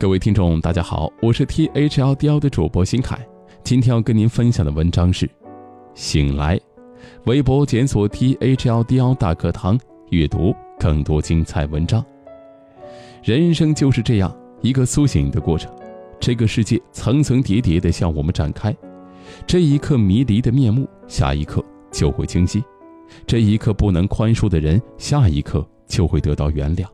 各位听众，大家好，我是 T H L D L 的主播新凯。今天要跟您分享的文章是《醒来》，微博检索 T H L D L 大课堂，阅读更多精彩文章。人生就是这样一个苏醒的过程，这个世界层层叠叠的向我们展开，这一刻迷离的面目，下一刻就会清晰；这一刻不能宽恕的人，下一刻就会得到原谅。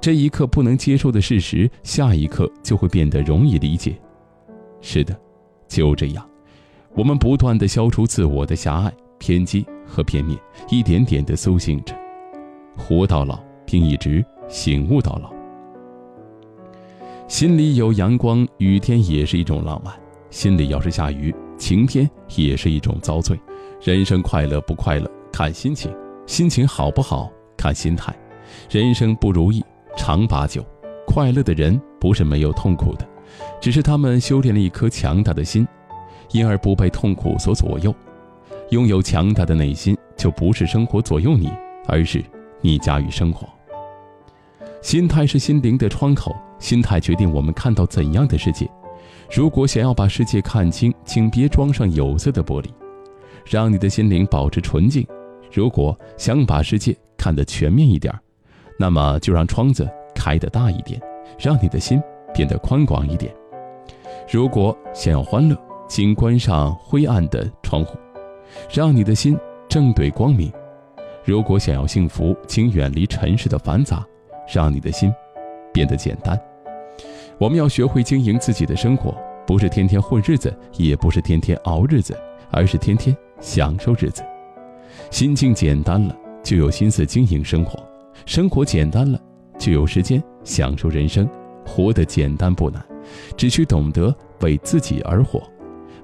这一刻不能接受的事实，下一刻就会变得容易理解。是的，就这样，我们不断的消除自我的狭隘、偏激和片面，一点点的苏醒着，活到老，并一直醒悟到老。心里有阳光，雨天也是一种浪漫；心里要是下雨，晴天也是一种遭罪。人生快乐不快乐，看心情；心情好不好，看心态。人生不如意常把酒，快乐的人不是没有痛苦的，只是他们修炼了一颗强大的心，因而不被痛苦所左右。拥有强大的内心，就不是生活左右你，而是你驾驭生活。心态是心灵的窗口，心态决定我们看到怎样的世界。如果想要把世界看清，请别装上有色的玻璃，让你的心灵保持纯净。如果想把世界看得全面一点儿。那么就让窗子开得大一点，让你的心变得宽广一点。如果想要欢乐，请关上灰暗的窗户，让你的心正对光明。如果想要幸福，请远离尘世的繁杂，让你的心变得简单。我们要学会经营自己的生活，不是天天混日子，也不是天天熬日子，而是天天享受日子。心境简单了，就有心思经营生活。生活简单了，就有时间享受人生。活得简单不难，只需懂得为自己而活，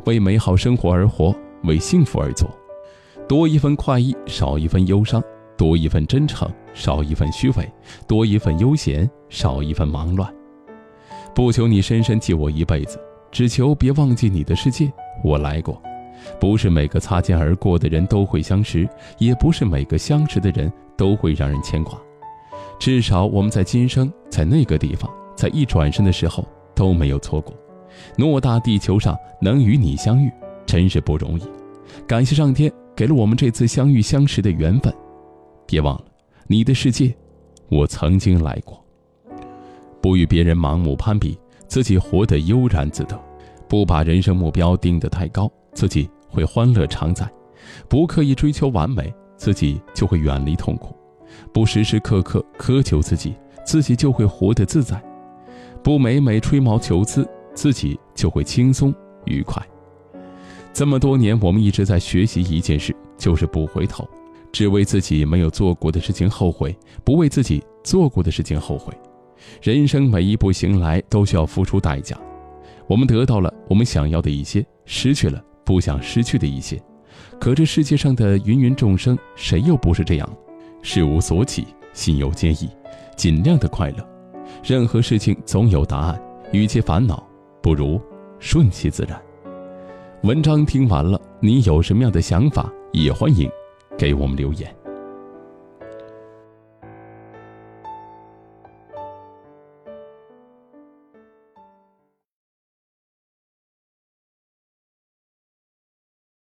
为美好生活而活，为幸福而做。多一份快意，少一份忧伤；多一份真诚，少一份虚伪；多一份悠闲，少一份忙乱。不求你深深记我一辈子，只求别忘记你的世界。我来过，不是每个擦肩而过的人都会相识，也不是每个相识的人都会让人牵挂。至少我们在今生，在那个地方，在一转身的时候都没有错过。偌大地球上能与你相遇，真是不容易。感谢上天给了我们这次相遇相识的缘分。别忘了，你的世界，我曾经来过。不与别人盲目攀比，自己活得悠然自得；不把人生目标定得太高，自己会欢乐常在；不刻意追求完美，自己就会远离痛苦。不时时刻刻苛求自己，自己就会活得自在；不每每吹毛求疵，自己就会轻松愉快。这么多年，我们一直在学习一件事，就是不回头，只为自己没有做过的事情后悔，不为自己做过的事情后悔。人生每一步行来，都需要付出代价。我们得到了我们想要的一些，失去了不想失去的一些。可这世界上的芸芸众生，谁又不是这样？事无所起，心有坚毅，尽量的快乐。任何事情总有答案，与其烦恼，不如顺其自然。文章听完了，你有什么样的想法？也欢迎给我们留言。